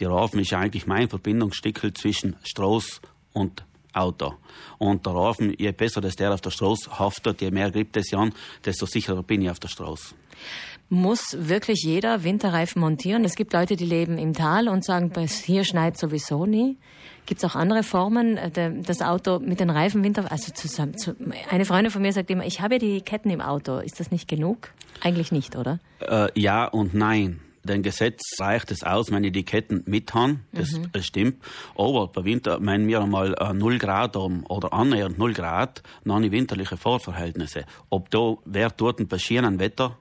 Die Reifen ist eigentlich mein Verbindungsstickel zwischen Straße und Auto. Und der Reifen, je besser dass der auf der Straße haftet, je mehr gibt es an, desto sicherer bin ich auf der Straße. Muss wirklich jeder Winterreifen montieren? Es gibt Leute, die leben im Tal und sagen, hier schneit sowieso nie. Gibt es auch andere Formen, äh, das Auto mit den Reifen Winter, also zusammen, eine Freundin von mir sagt immer, ich habe ja die Ketten im Auto. Ist das nicht genug? Eigentlich nicht, oder? Äh, ja und nein. Denn Gesetz reicht es aus, wenn ich die Ketten mit habe, das, mhm. stimmt. Aber bei Winter, wenn wir einmal äh, 0 Grad haben oder annähernd 0 Grad, dann habe ich winterliche Vorverhältnisse. Ob da, wer dort bei schönen Wetter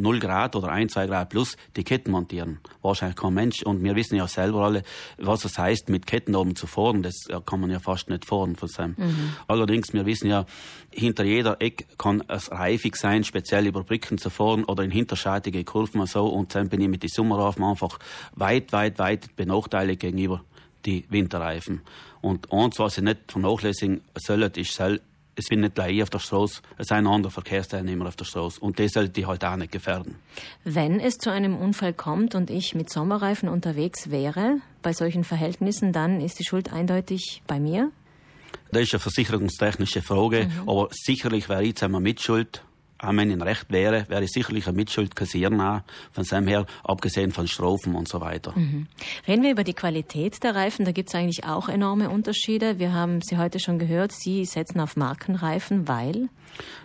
0 Grad oder 1, 2 Grad plus die Ketten montieren. Wahrscheinlich kein Mensch. Und wir wissen ja selber alle, was es heißt, mit Ketten oben zu fahren. Das kann man ja fast nicht fahren von seinem. Mhm. Allerdings, wir wissen ja, hinter jeder Eck kann es reifig sein, speziell über Brücken zu fahren oder in hinterscheitige Kurven und so. Und dann bin ich mit den Sommerreifen einfach weit, weit, weit benachteiligt gegenüber die Winterreifen. Und eins, was ich nicht vernachlässigen soll, ist es sind nicht gleich auf der Straße, es sind andere Verkehrsteilnehmer auf der Straße. Und das sollte die halt auch nicht gefährden. Wenn es zu einem Unfall kommt und ich mit Sommerreifen unterwegs wäre, bei solchen Verhältnissen, dann ist die Schuld eindeutig bei mir? Das ist eine versicherungstechnische Frage, mhm. aber sicherlich wäre ich zusammen Mitschuld auch wenn ich Recht wäre, wäre ich sicherlich eine Mitschuld kassieren auch, von seinem her, abgesehen von Strophen und so weiter. Mhm. Reden wir über die Qualität der Reifen, da gibt es eigentlich auch enorme Unterschiede. Wir haben Sie heute schon gehört, Sie setzen auf Markenreifen, weil?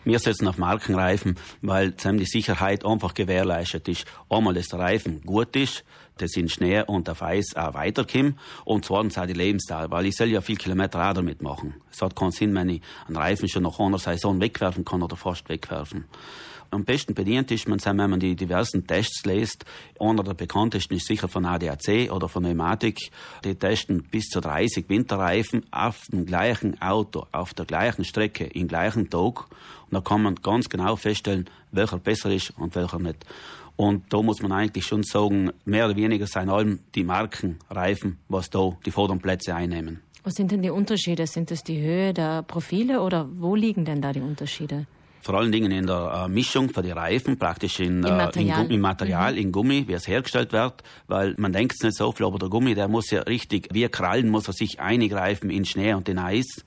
Wir setzen auf Markenreifen, weil die Sicherheit einfach gewährleistet ist. Einmal, dass der Reifen gut ist, das in Schnee und auf Eis auch weiterkommen. Und zweitens auch die Lebensdauer, weil ich soll ja viel Kilometer auch damit machen. Es hat keinen Sinn, wenn ich einen Reifen schon nach einer Saison wegwerfen kann oder fast wegwerfen. Am besten bedient ist man, wenn man die diversen Tests liest. Einer der bekanntesten ist sicher von ADAC oder von Pneumatik. Die testen bis zu 30 Winterreifen auf dem gleichen Auto, auf der gleichen Strecke, im gleichen Tag. Und da kann man ganz genau feststellen, welcher besser ist und welcher nicht. Und da muss man eigentlich schon sagen, mehr oder weniger sind allem die Markenreifen, was da die vorderen Plätze einnehmen. Was sind denn die Unterschiede? Sind das die Höhe der Profile oder wo liegen denn da die Unterschiede? Vor allen Dingen in der äh, Mischung für die Reifen, praktisch in, Im Material, äh, in, im Material mhm. in Gummi, wie es hergestellt wird, weil man denkt es nicht so viel, aber der Gummi, der muss ja richtig, wie Krallen muss er sich eingreifen in Schnee und in Eis.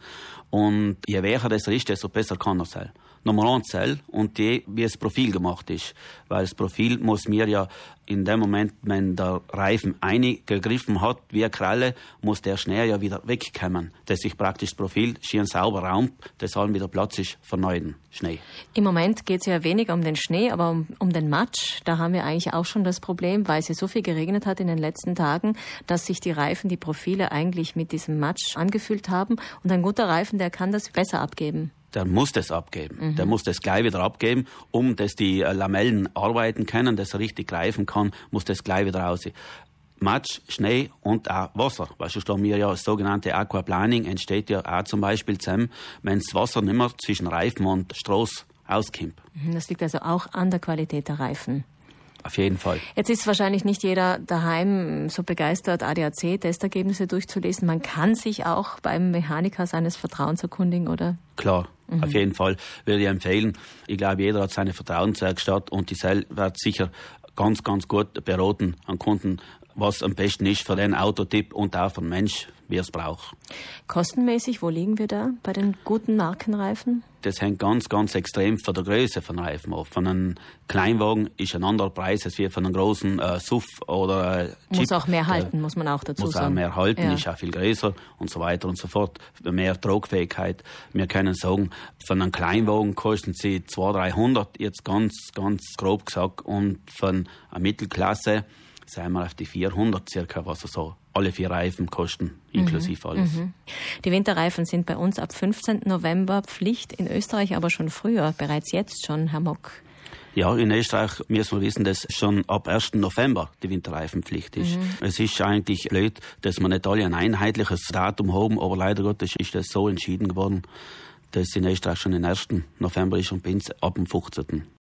Und je weicher das ist, desto besser kann er sein. Nummer eins Zell und die, wie das Profil gemacht ist. Weil das Profil muss mir ja in dem Moment, wenn der Reifen eingegriffen hat, wie eine Kralle, muss der Schnee ja wieder wegkommen. Dass sich praktisch das Profil schön sauber Raum, das allem wieder Platz ist für neuen Schnee. Im Moment geht es ja weniger um den Schnee, aber um, um den Matsch. Da haben wir eigentlich auch schon das Problem, weil es ja so viel geregnet hat in den letzten Tagen, dass sich die Reifen, die Profile eigentlich mit diesem Matsch angefühlt haben. Und ein guter Reifen, der kann das besser abgeben der muss das abgeben. Mhm. Der muss das gleich wieder abgeben, um dass die äh, Lamellen arbeiten können, dass er richtig greifen kann, muss das gleich wieder raus. Matsch, Schnee und auch Wasser. Weil sonst haben wir ja das sogenannte Aquaplaning entsteht ja auch zum Beispiel zusammen, wenn das Wasser nicht mehr zwischen Reifen und Stroß auskommt. Das liegt also auch an der Qualität der Reifen. Auf jeden Fall. Jetzt ist wahrscheinlich nicht jeder daheim so begeistert, ADAC-Testergebnisse durchzulesen. Man kann sich auch beim Mechaniker seines Vertrauens erkundigen, oder? Klar, mhm. auf jeden Fall würde ich empfehlen. Ich glaube, jeder hat seine Vertrauenswerkstatt und die Cell wird sicher ganz, ganz gut beraten an Kunden, was am besten ist für den Autotyp und auch für den Mensch, wie er es braucht. Kostenmäßig, wo liegen wir da bei den guten Markenreifen? Das hängt ganz, ganz extrem von der Größe von Reifen ab. Von einem Kleinwagen ist ein anderer Preis als wie von einem großen äh, SUV oder äh, Jeep. Muss auch mehr halten, äh, muss man auch dazu muss sagen. Muss auch mehr halten, ja. ist auch viel größer und so weiter und so fort. Mehr Tragfähigkeit. Wir können sagen, von einem Kleinwagen kosten sie 200, 300, jetzt ganz, ganz grob gesagt, und von einer Mittelklasse sind wir auf die 400 circa, was so alle vier Reifen kosten, inklusive mhm. alles. Mhm. Die Winterreifen sind bei uns ab 15. November Pflicht, in Österreich aber schon früher, bereits jetzt schon, Herr Mock. Ja, in Österreich müssen wir wissen, dass schon ab 1. November die Winterreifenpflicht ist. Mhm. Es ist eigentlich blöd, dass wir nicht alle ein einheitliches Datum haben, aber leider Gottes ist das so entschieden geworden, dass in Österreich schon den 1. November ist und bei uns ab dem 15.